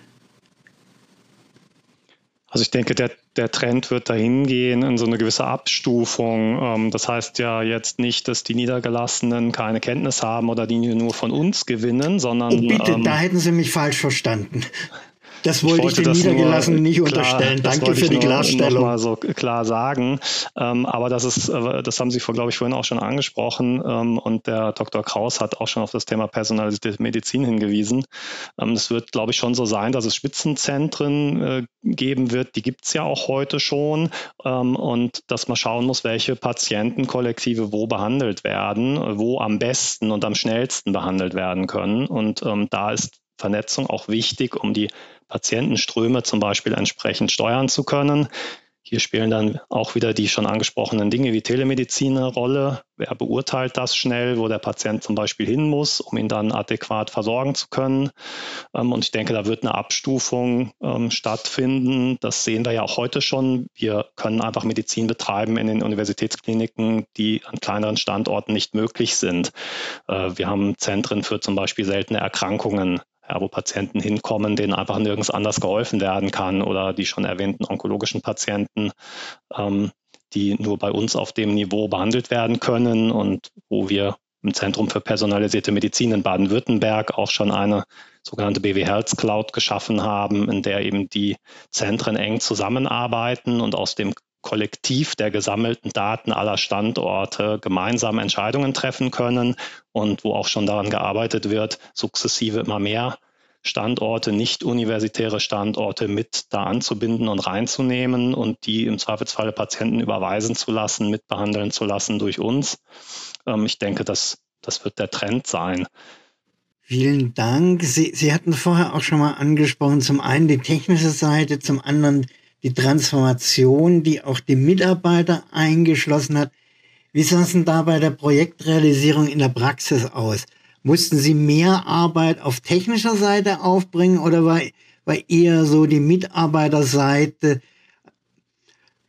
Also ich denke, der, der Trend wird dahin gehen in so eine gewisse Abstufung. Ähm, das heißt ja jetzt nicht, dass die Niedergelassenen keine Kenntnis haben oder die nur von uns gewinnen, sondern.
Oh, bitte, ähm, da hätten Sie mich falsch verstanden. Das wollte ich, ich den Niedergelassenen nicht klar, unterstellen. Danke für die Klarstellung.
Noch mal so klar sagen. Ähm, aber das ist, äh, das haben Sie, glaube ich, vorhin auch schon angesprochen. Ähm, und der Dr. Kraus hat auch schon auf das Thema personalisierte Medizin hingewiesen. Ähm, es wird, glaube ich, schon so sein, dass es Spitzenzentren äh, geben wird. Die gibt es ja auch heute schon. Ähm, und dass man schauen muss, welche Patientenkollektive wo behandelt werden, wo am besten und am schnellsten behandelt werden können. Und ähm, da ist Vernetzung auch wichtig, um die Patientenströme zum Beispiel entsprechend steuern zu können. Hier spielen dann auch wieder die schon angesprochenen Dinge wie Telemedizin eine Rolle. Wer beurteilt das schnell, wo der Patient zum Beispiel hin muss, um ihn dann adäquat versorgen zu können? Ähm, und ich denke, da wird eine Abstufung ähm, stattfinden. Das sehen wir ja auch heute schon. Wir können einfach Medizin betreiben in den Universitätskliniken, die an kleineren Standorten nicht möglich sind. Äh, wir haben Zentren für zum Beispiel seltene Erkrankungen ja, wo Patienten hinkommen, denen einfach nirgends anders geholfen werden kann oder die schon erwähnten onkologischen Patienten, ähm, die nur bei uns auf dem Niveau behandelt werden können und wo wir im Zentrum für personalisierte Medizin in Baden-Württemberg auch schon eine sogenannte BW Health Cloud geschaffen haben, in der eben die Zentren eng zusammenarbeiten und aus dem Kollektiv der gesammelten Daten aller Standorte gemeinsam Entscheidungen treffen können und wo auch schon daran gearbeitet wird, sukzessive immer mehr Standorte, nicht universitäre Standorte mit da anzubinden und reinzunehmen und die im Zweifelsfalle Patienten überweisen zu lassen, mitbehandeln zu lassen durch uns. Ähm, ich denke, das, das wird der Trend sein.
Vielen Dank. Sie, Sie hatten vorher auch schon mal angesprochen, zum einen die technische Seite, zum anderen die Transformation, die auch die Mitarbeiter eingeschlossen hat. Wie sah es denn da bei der Projektrealisierung in der Praxis aus? Mussten Sie mehr Arbeit auf technischer Seite aufbringen oder war, war eher so die Mitarbeiterseite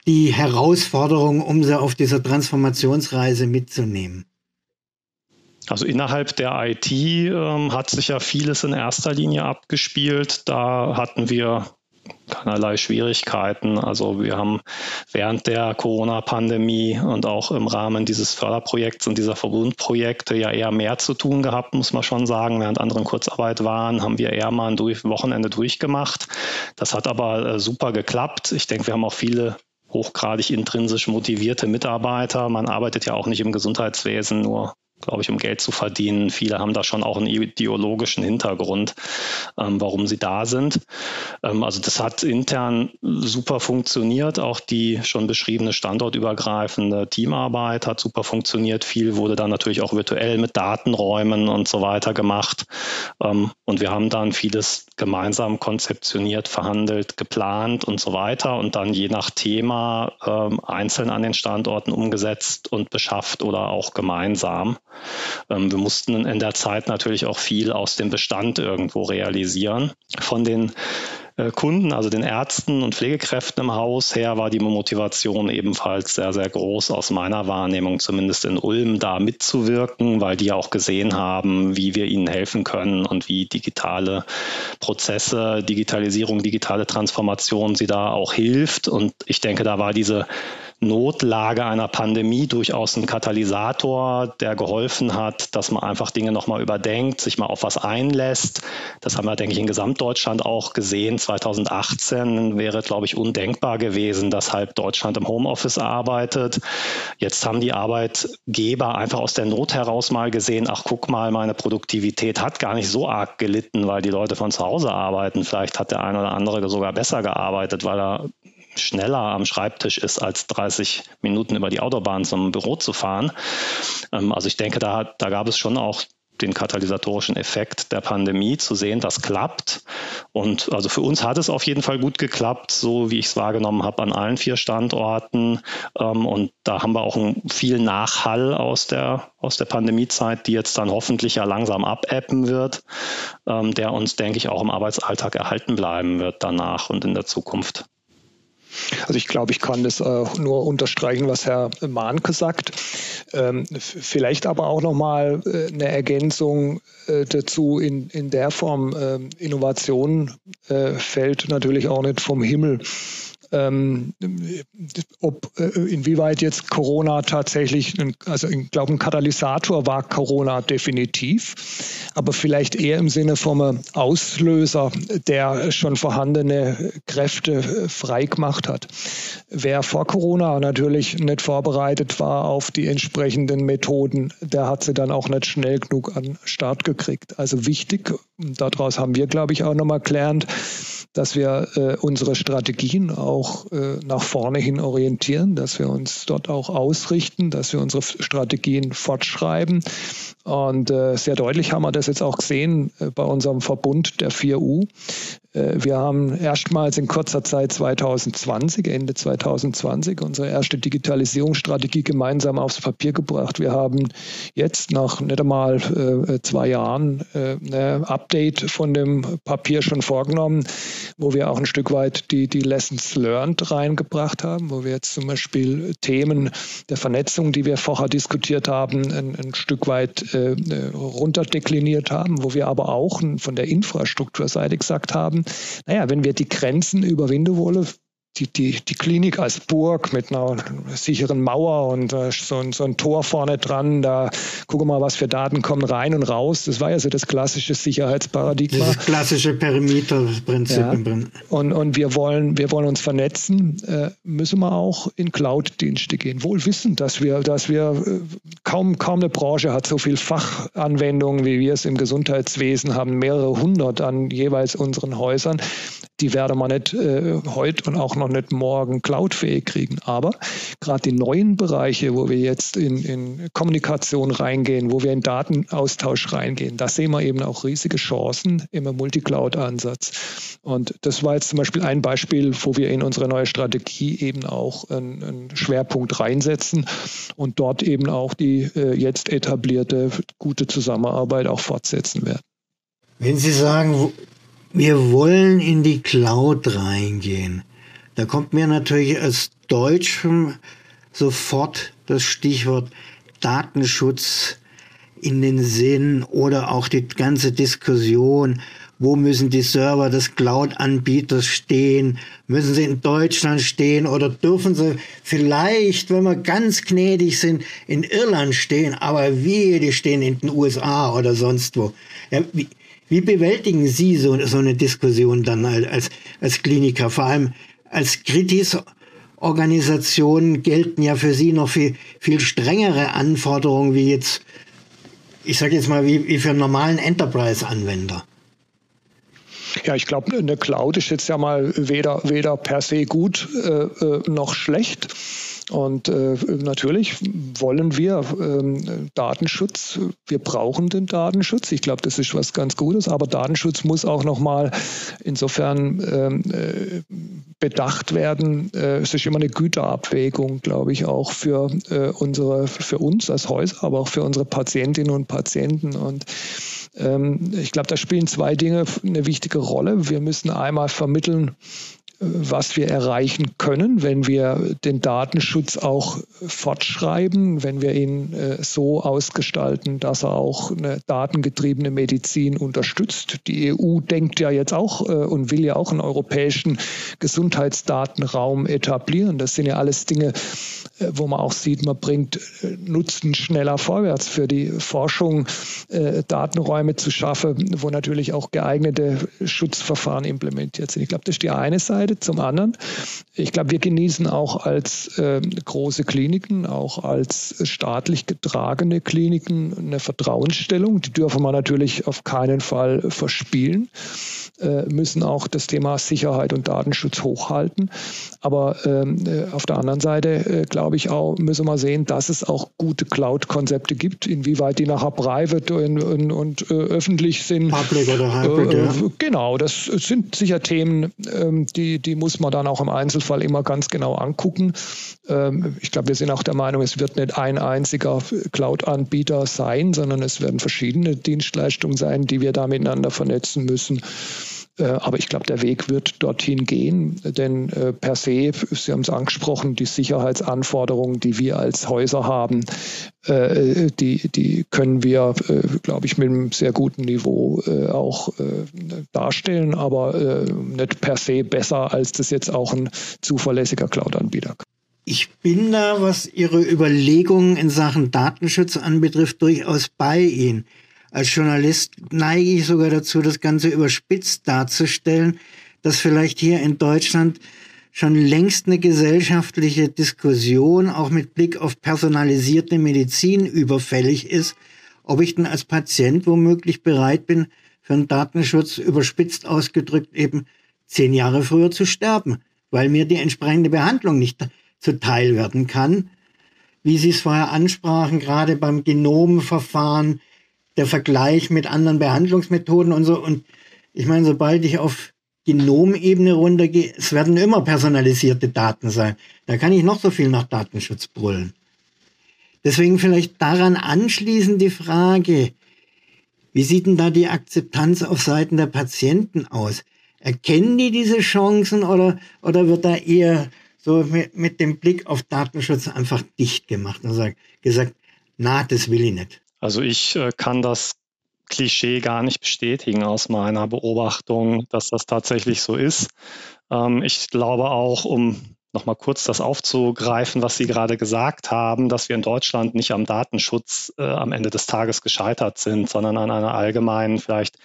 die Herausforderung, um sie auf dieser Transformationsreise mitzunehmen?
Also innerhalb der IT ähm, hat sich ja vieles in erster Linie abgespielt. Da hatten wir keinerlei Schwierigkeiten. Also wir haben während der Corona-Pandemie und auch im Rahmen dieses Förderprojekts und dieser Verbundprojekte ja eher mehr zu tun gehabt, muss man schon sagen. Während andere Kurzarbeit waren, haben wir eher mal ein Wochenende durchgemacht. Das hat aber äh, super geklappt. Ich denke, wir haben auch viele hochgradig intrinsisch motivierte Mitarbeiter. Man arbeitet ja auch nicht im Gesundheitswesen nur glaube ich, um Geld zu verdienen. Viele haben da schon auch einen ideologischen Hintergrund, ähm, warum sie da sind. Ähm, also das hat intern super funktioniert. Auch die schon beschriebene standortübergreifende Teamarbeit hat super funktioniert. Viel wurde dann natürlich auch virtuell mit Datenräumen und so weiter gemacht. Ähm, und wir haben dann vieles gemeinsam konzeptioniert, verhandelt, geplant und so weiter und dann je nach Thema ähm, einzeln an den Standorten umgesetzt und beschafft oder auch gemeinsam. Ähm, wir mussten in der Zeit natürlich auch viel aus dem Bestand irgendwo realisieren. Von den äh, Kunden, also den Ärzten und Pflegekräften im Haus her, war die Motivation ebenfalls sehr, sehr groß aus meiner Wahrnehmung, zumindest in Ulm, da mitzuwirken, weil die auch gesehen haben, wie wir ihnen helfen können und wie digitale Prozesse, Digitalisierung, digitale Transformation sie da auch hilft. Und ich denke, da war diese Notlage einer Pandemie durchaus ein Katalysator, der geholfen hat, dass man einfach Dinge nochmal überdenkt, sich mal auf was einlässt. Das haben wir, denke ich, in Gesamtdeutschland auch gesehen. 2018 wäre, glaube ich, undenkbar gewesen, dass halb Deutschland im Homeoffice arbeitet. Jetzt haben die Arbeitgeber einfach aus der Not heraus mal gesehen, ach guck mal, meine Produktivität hat gar nicht so arg gelitten, weil die Leute von zu Hause arbeiten. Vielleicht hat der eine oder andere sogar besser gearbeitet, weil er schneller am Schreibtisch ist, als 30 Minuten über die Autobahn zum Büro zu fahren. Ähm, also ich denke, da, da gab es schon auch den katalysatorischen Effekt der Pandemie zu sehen, das klappt. Und also für uns hat es auf jeden Fall gut geklappt, so wie ich es wahrgenommen habe an allen vier Standorten. Ähm, und da haben wir auch viel Nachhall aus der, aus der Pandemiezeit, die jetzt dann hoffentlich ja langsam abebben wird, ähm, der uns, denke ich, auch im Arbeitsalltag erhalten bleiben wird danach und in der Zukunft.
Also ich glaube, ich kann das äh, nur unterstreichen, was Herr Mahnke sagt. Ähm, vielleicht aber auch nochmal äh, eine Ergänzung äh, dazu in, in der Form. Äh, Innovation äh, fällt natürlich auch nicht vom Himmel ähm, ob äh, inwieweit jetzt Corona tatsächlich, ein, also ich glaube, ein Katalysator war Corona definitiv, aber vielleicht eher im Sinne vom Auslöser, der schon vorhandene Kräfte äh, frei gemacht hat. Wer vor Corona natürlich nicht vorbereitet war auf die entsprechenden Methoden, der hat sie dann auch nicht schnell genug an Start gekriegt. Also wichtig, daraus haben wir, glaube ich, auch nochmal gelernt, dass wir äh, unsere Strategien auch äh, nach vorne hin orientieren, dass wir uns dort auch ausrichten, dass wir unsere Strategien fortschreiben. Und äh, sehr deutlich haben wir das jetzt auch gesehen äh, bei unserem Verbund der 4U. Äh, wir haben erstmals in kurzer Zeit 2020, Ende 2020, unsere erste Digitalisierungsstrategie gemeinsam aufs Papier gebracht. Wir haben jetzt nach nicht einmal äh, zwei Jahren äh, ein Update von dem Papier schon vorgenommen, wo wir auch ein Stück weit die, die Lessons learned reingebracht haben, wo wir jetzt zum Beispiel Themen der Vernetzung, die wir vorher diskutiert haben, ein, ein Stück weit äh, runterdekliniert haben, wo wir aber auch von der Infrastrukturseite gesagt haben, naja, wenn wir die Grenzen überwinden wollen, die, die, die Klinik als Burg mit einer sicheren Mauer und äh, so, ein, so ein Tor vorne dran. Da gucken wir mal, was für Daten kommen rein und raus. Das war ja so das klassische Sicherheitsparadigma. Das
klassische Perimeterprinzip ja.
Und, und wir, wollen, wir wollen uns vernetzen, äh, müssen wir auch in Cloud-Dienste gehen. Wohl wissend, dass wir, dass wir äh, kaum, kaum eine Branche hat so viel Fachanwendungen, wie wir es im Gesundheitswesen haben, mehrere hundert an jeweils unseren Häusern die werden wir nicht heute und auch noch nicht morgen cloudfähig kriegen. Aber gerade die neuen Bereiche, wo wir jetzt in, in Kommunikation reingehen, wo wir in Datenaustausch reingehen, da sehen wir eben auch riesige Chancen im Multicloud-Ansatz. Und das war jetzt zum Beispiel ein Beispiel, wo wir in unsere neue Strategie eben auch einen, einen Schwerpunkt reinsetzen und dort eben auch die äh, jetzt etablierte gute Zusammenarbeit auch fortsetzen werden.
Wenn Sie sagen, wir wollen in die Cloud reingehen. Da kommt mir natürlich als Deutschem sofort das Stichwort Datenschutz in den Sinn oder auch die ganze Diskussion, wo müssen die Server des Cloud-Anbieters stehen? Müssen sie in Deutschland stehen oder dürfen sie vielleicht, wenn wir ganz gnädig sind, in Irland stehen, aber wie, die stehen in den USA oder sonst wo. Ja, wie, wie bewältigen Sie so, so eine Diskussion dann als, als Kliniker? Vor allem als Kritis-Organisationen gelten ja für Sie noch viel, viel strengere Anforderungen wie jetzt, ich sage jetzt mal, wie, wie für einen normalen Enterprise-Anwender.
Ja, ich glaube, eine Cloud ist jetzt ja mal weder, weder per se gut äh, äh noch schlecht. Und äh, natürlich wollen wir ähm, Datenschutz. Wir brauchen den Datenschutz. Ich glaube, das ist was ganz Gutes. Aber Datenschutz muss auch nochmal insofern ähm, äh, bedacht werden. Äh, es ist immer eine Güterabwägung, glaube ich, auch für äh, unsere, für uns als Häuser, aber auch für unsere Patientinnen und Patienten. Und ähm, ich glaube, da spielen zwei Dinge eine wichtige Rolle. Wir müssen einmal vermitteln, was wir erreichen können, wenn wir den Datenschutz auch fortschreiben, wenn wir ihn äh, so ausgestalten, dass er auch eine datengetriebene Medizin unterstützt. Die EU denkt ja jetzt auch äh, und will ja auch einen europäischen Gesundheitsdatenraum etablieren. Das sind ja alles Dinge, äh, wo man auch sieht, man bringt Nutzen schneller vorwärts für die Forschung, Datenräume zu schaffen, wo natürlich auch geeignete Schutzverfahren implementiert sind. Ich glaube, das ist die eine Seite. Seite. Zum anderen, ich glaube, wir genießen auch als äh, große Kliniken, auch als staatlich getragene Kliniken eine Vertrauensstellung. Die dürfen wir natürlich auf keinen Fall verspielen, müssen auch das Thema Sicherheit und Datenschutz hochhalten. Aber ähm, äh, auf der anderen Seite, äh, glaube ich auch, müssen wir sehen, dass es auch gute Cloud-Konzepte gibt, inwieweit die nachher private und, und, und äh, öffentlich sind.
Public oder Hybrid, äh, ja.
Genau, das sind sicher Themen, ähm, die, die muss man dann auch im Einzelfall immer ganz genau angucken. Ähm, ich glaube, wir sind auch der Meinung, es wird nicht ein einziger Cloud-Anbieter sein, sondern es werden verschiedene Dienstleistungen sein, die wir da miteinander vernetzen müssen. Äh, aber ich glaube, der Weg wird dorthin gehen, denn äh, per se, Sie haben es angesprochen, die Sicherheitsanforderungen, die wir als Häuser haben, äh, die, die können wir, glaube ich, mit einem sehr guten Niveau auch darstellen, aber nicht per se besser, als das jetzt auch ein zuverlässiger Cloud-Anbieter
ich bin da, was Ihre Überlegungen in Sachen Datenschutz anbetrifft, durchaus bei Ihnen. Als Journalist neige ich sogar dazu, das Ganze überspitzt darzustellen, dass vielleicht hier in Deutschland schon längst eine gesellschaftliche Diskussion auch mit Blick auf personalisierte Medizin überfällig ist, ob ich denn als Patient womöglich bereit bin, für einen Datenschutz überspitzt ausgedrückt eben zehn Jahre früher zu sterben, weil mir die entsprechende Behandlung nicht zuteil werden kann. Wie Sie es vorher ansprachen, gerade beim Genomverfahren, der Vergleich mit anderen Behandlungsmethoden und so. Und ich meine, sobald ich auf Genomebene runtergehe, es werden immer personalisierte Daten sein. Da kann ich noch so viel nach Datenschutz brüllen. Deswegen vielleicht daran anschließend die Frage, wie sieht denn da die Akzeptanz auf Seiten der Patienten aus? Erkennen die diese Chancen oder, oder wird da eher so mit, mit dem Blick auf Datenschutz einfach dicht gemacht und gesagt, na, das will ich nicht?
Also ich äh, kann das Klischee gar nicht bestätigen aus meiner Beobachtung, dass das tatsächlich so ist. Ähm, ich glaube auch, um nochmal kurz das aufzugreifen, was Sie gerade gesagt haben, dass wir in Deutschland nicht am Datenschutz äh, am Ende des Tages gescheitert sind, sondern an einer allgemeinen vielleicht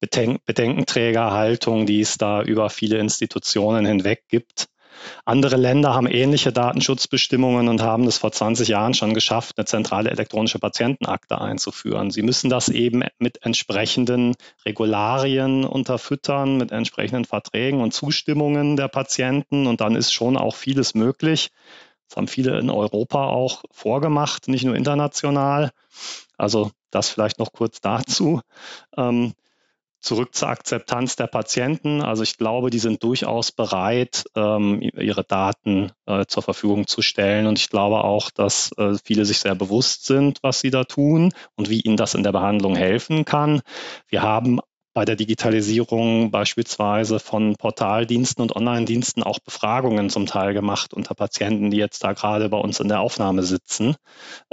Bedenkenträgerhaltung, die es da über viele Institutionen hinweg gibt. Andere Länder haben ähnliche Datenschutzbestimmungen und haben es vor 20 Jahren schon geschafft, eine zentrale elektronische Patientenakte einzuführen. Sie müssen das eben mit entsprechenden Regularien unterfüttern, mit entsprechenden Verträgen und Zustimmungen der Patienten und dann ist schon auch vieles möglich. Das haben viele in Europa auch vorgemacht, nicht nur international. Also das vielleicht noch kurz dazu. Ähm, zurück zur Akzeptanz der Patienten. Also ich glaube, die sind durchaus bereit, ähm, ihre Daten äh, zur Verfügung zu stellen. Und ich glaube auch, dass äh, viele sich sehr bewusst sind, was sie da tun und wie ihnen das in der Behandlung helfen kann. Wir haben bei der Digitalisierung beispielsweise von Portaldiensten und Online-Diensten auch Befragungen zum Teil gemacht unter Patienten, die jetzt da gerade bei uns in der Aufnahme sitzen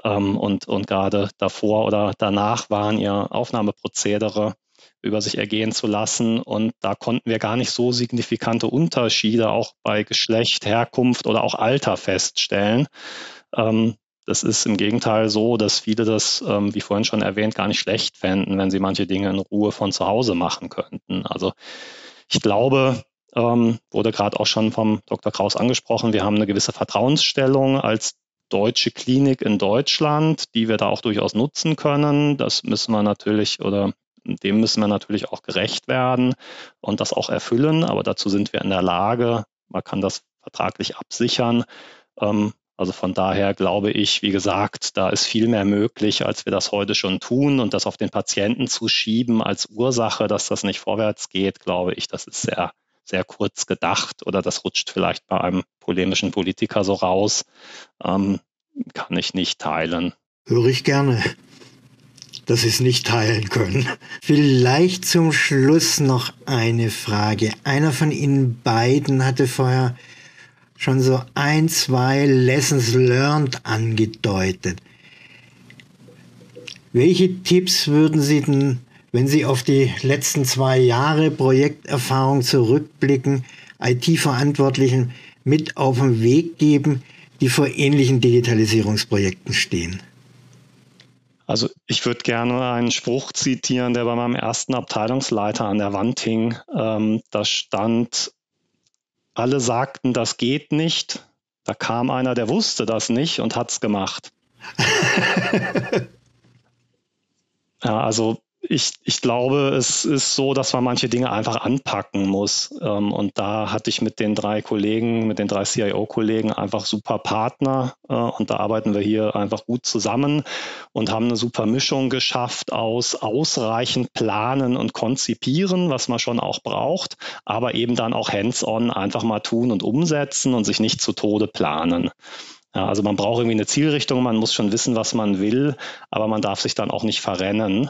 ähm, und, und gerade davor oder danach waren ihr Aufnahmeprozedere über sich ergehen zu lassen. Und da konnten wir gar nicht so signifikante Unterschiede auch bei Geschlecht, Herkunft oder auch Alter feststellen. Ähm, das ist im Gegenteil so, dass viele das, ähm, wie vorhin schon erwähnt, gar nicht schlecht fänden, wenn sie manche Dinge in Ruhe von zu Hause machen könnten. Also ich glaube, ähm, wurde gerade auch schon vom Dr. Kraus angesprochen, wir haben eine gewisse Vertrauensstellung als deutsche Klinik in Deutschland, die wir da auch durchaus nutzen können. Das müssen wir natürlich oder dem müssen wir natürlich auch gerecht werden und das auch erfüllen. Aber dazu sind wir in der Lage. Man kann das vertraglich absichern. Ähm, also von daher glaube ich, wie gesagt, da ist viel mehr möglich, als wir das heute schon tun. Und das auf den Patienten zu schieben als Ursache, dass das nicht vorwärts geht, glaube ich, das ist sehr, sehr kurz gedacht oder das rutscht vielleicht bei einem polemischen Politiker so raus. Ähm, kann ich nicht teilen.
Höre ich gerne dass sie es nicht teilen können. Vielleicht zum Schluss noch eine Frage. Einer von Ihnen beiden hatte vorher schon so ein, zwei Lessons learned angedeutet. Welche Tipps würden Sie denn, wenn Sie auf die letzten zwei Jahre Projekterfahrung zurückblicken, IT-Verantwortlichen mit auf den Weg geben, die vor ähnlichen Digitalisierungsprojekten stehen?
Ich würde gerne einen Spruch zitieren, der bei meinem ersten Abteilungsleiter an der Wand hing. Ähm, da stand, alle sagten, das geht nicht. Da kam einer, der wusste das nicht und hat es gemacht. ja, also ich, ich glaube, es ist so, dass man manche Dinge einfach anpacken muss. Ähm, und da hatte ich mit den drei Kollegen, mit den drei CIO-Kollegen einfach super Partner. Äh, und da arbeiten wir hier einfach gut zusammen und haben eine super Mischung geschafft aus ausreichend planen und konzipieren, was man schon auch braucht, aber eben dann auch hands-on einfach mal tun und umsetzen und sich nicht zu Tode planen. Ja, also man braucht irgendwie eine Zielrichtung, man muss schon wissen, was man will, aber man darf sich dann auch nicht verrennen.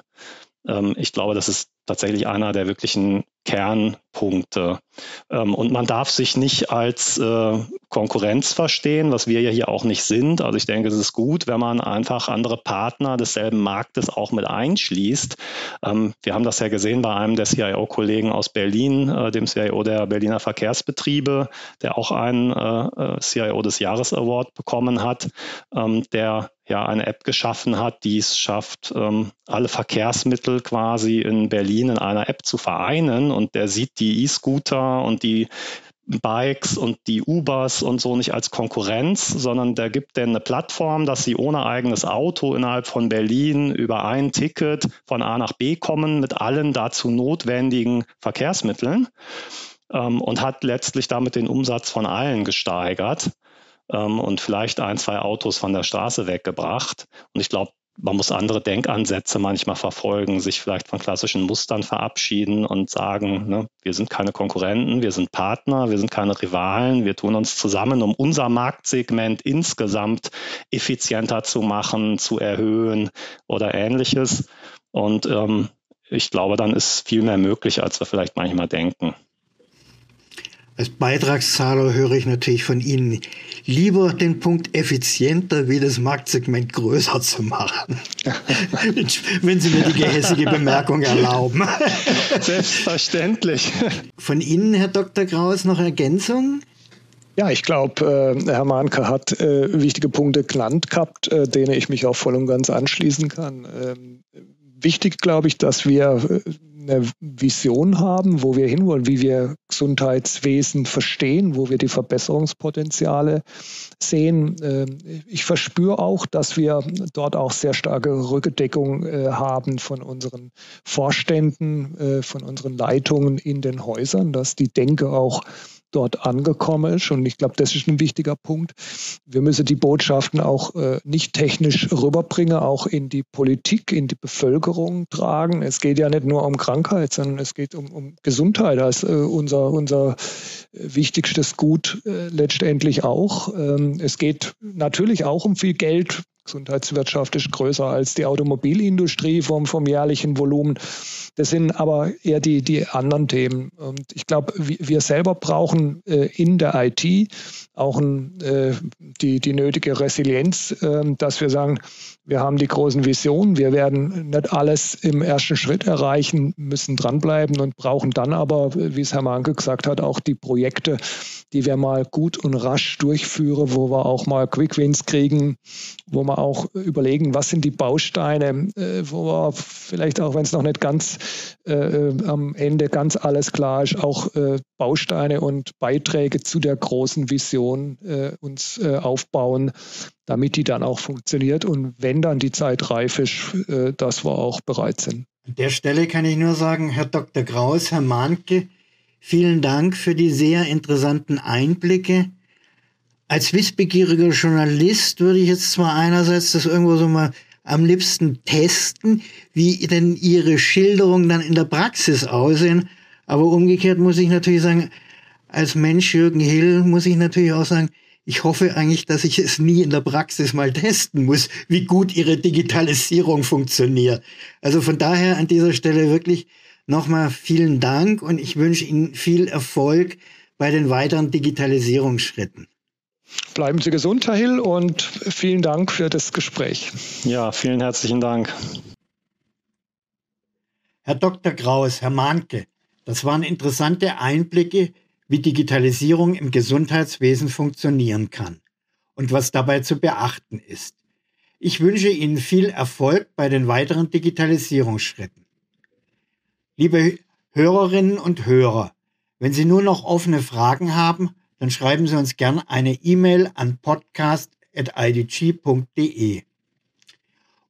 Ähm, ich glaube, das ist tatsächlich einer der wirklichen Kernpunkte. Ähm, und man darf sich nicht als äh, Konkurrenz verstehen, was wir ja hier auch nicht sind. Also ich denke, es ist gut, wenn man einfach andere Partner desselben Marktes auch mit einschließt. Ähm, wir haben das ja gesehen bei einem der CIO-Kollegen aus Berlin, äh, dem CIO der Berliner Verkehrsbetriebe, der auch einen äh, CIO des Jahres Award bekommen hat, der ja eine App geschaffen hat, die es schafft, ähm, alle Verkehrsmittel quasi in Berlin in einer App zu vereinen. Und der sieht die E-Scooter und die Bikes und die Ubers und so nicht als Konkurrenz, sondern der gibt denen eine Plattform, dass sie ohne eigenes Auto innerhalb von Berlin über ein Ticket von A nach B kommen mit allen dazu notwendigen Verkehrsmitteln ähm, und hat letztlich damit den Umsatz von allen gesteigert ähm, und vielleicht ein, zwei Autos von der Straße weggebracht. Und ich glaube, man muss andere Denkansätze manchmal verfolgen, sich vielleicht von klassischen Mustern verabschieden und sagen, ne, wir sind keine Konkurrenten, wir sind Partner, wir sind keine Rivalen, wir tun uns zusammen, um unser Marktsegment insgesamt effizienter zu machen, zu erhöhen oder ähnliches. Und ähm, ich glaube, dann ist viel mehr möglich, als wir vielleicht manchmal denken.
Als Beitragszahler höre ich natürlich von Ihnen lieber den Punkt effizienter wie das Marktsegment größer zu machen. Wenn Sie mir die gehässige Bemerkung erlauben.
Selbstverständlich.
Von Ihnen, Herr Dr. Kraus, noch Ergänzung?
Ja, ich glaube, äh, Herr Mahnke hat äh, wichtige Punkte genannt gehabt, äh, denen ich mich auch voll und ganz anschließen kann. Ähm, wichtig, glaube ich, dass wir äh, eine Vision haben, wo wir hinwollen, wie wir Gesundheitswesen verstehen, wo wir die Verbesserungspotenziale sehen. Ähm, ich verspüre auch, dass wir dort auch sehr starke Rückendeckung äh, haben von unseren Vorständen, äh, von unseren Leitungen in den Häusern, dass die Denke auch dort angekommen ist. Und ich glaube, das ist ein wichtiger Punkt. Wir müssen die Botschaften auch äh, nicht technisch rüberbringen, auch in die Politik, in die Bevölkerung tragen. Es geht ja nicht nur um Krankheit, sondern es geht um, um Gesundheit als äh, unser, unser wichtigstes Gut äh, letztendlich auch. Ähm, es geht natürlich auch um viel Geld, Gesundheitswirtschaft ist größer als die Automobilindustrie vom, vom jährlichen Volumen. Das sind aber eher die, die anderen Themen. Und ich glaube, wir selber brauchen äh, in der IT auch äh, die, die nötige Resilienz, äh, dass wir sagen, wir haben die großen Visionen, wir werden nicht alles im ersten Schritt erreichen, müssen dranbleiben und brauchen dann aber, wie es Herr Manke gesagt hat, auch die Projekte, die wir mal gut und rasch durchführen, wo wir auch mal Quick Wins kriegen, wo wir auch überlegen, was sind die Bausteine, äh, wo wir vielleicht auch, wenn es noch nicht ganz äh, äh, am Ende ganz alles klar ist, auch äh, Bausteine und Beiträge zu der großen Vision äh, uns äh, aufbauen, damit die dann auch funktioniert und wenn dann die Zeit reif ist, dass wir auch bereit sind.
An der Stelle kann ich nur sagen, Herr Dr. Kraus, Herr Mahnke, Vielen Dank für die sehr interessanten Einblicke. Als wissbegieriger Journalist würde ich jetzt zwar einerseits das irgendwo so mal am liebsten testen, wie denn Ihre Schilderungen dann in der Praxis aussehen, aber umgekehrt muss ich natürlich sagen, als Mensch Jürgen Hill muss ich natürlich auch sagen, ich hoffe eigentlich, dass ich es nie in der Praxis mal testen muss, wie gut Ihre Digitalisierung funktioniert. Also von daher an dieser Stelle wirklich Nochmal vielen Dank und ich wünsche Ihnen viel Erfolg bei den weiteren Digitalisierungsschritten.
Bleiben Sie gesund, Herr Hill, und vielen Dank für das Gespräch.
Ja, vielen herzlichen Dank.
Herr Dr. Kraus, Herr Mahnke, das waren interessante Einblicke, wie Digitalisierung im Gesundheitswesen funktionieren kann und was dabei zu beachten ist. Ich wünsche Ihnen viel Erfolg bei den weiteren Digitalisierungsschritten. Liebe Hörerinnen und Hörer, Wenn Sie nur noch offene Fragen haben, dann schreiben Sie uns gerne eine E-Mail an podcast.idg.de.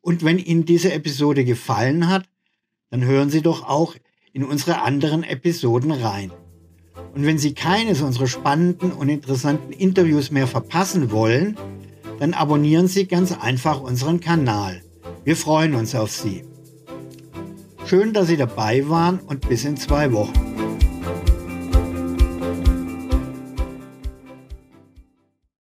Und wenn Ihnen diese Episode gefallen hat, dann hören Sie doch auch in unsere anderen Episoden rein. Und wenn Sie keines unserer spannenden und interessanten Interviews mehr verpassen wollen, dann abonnieren Sie ganz einfach unseren Kanal. Wir freuen uns auf Sie. Schön, dass Sie dabei waren und bis in zwei Wochen.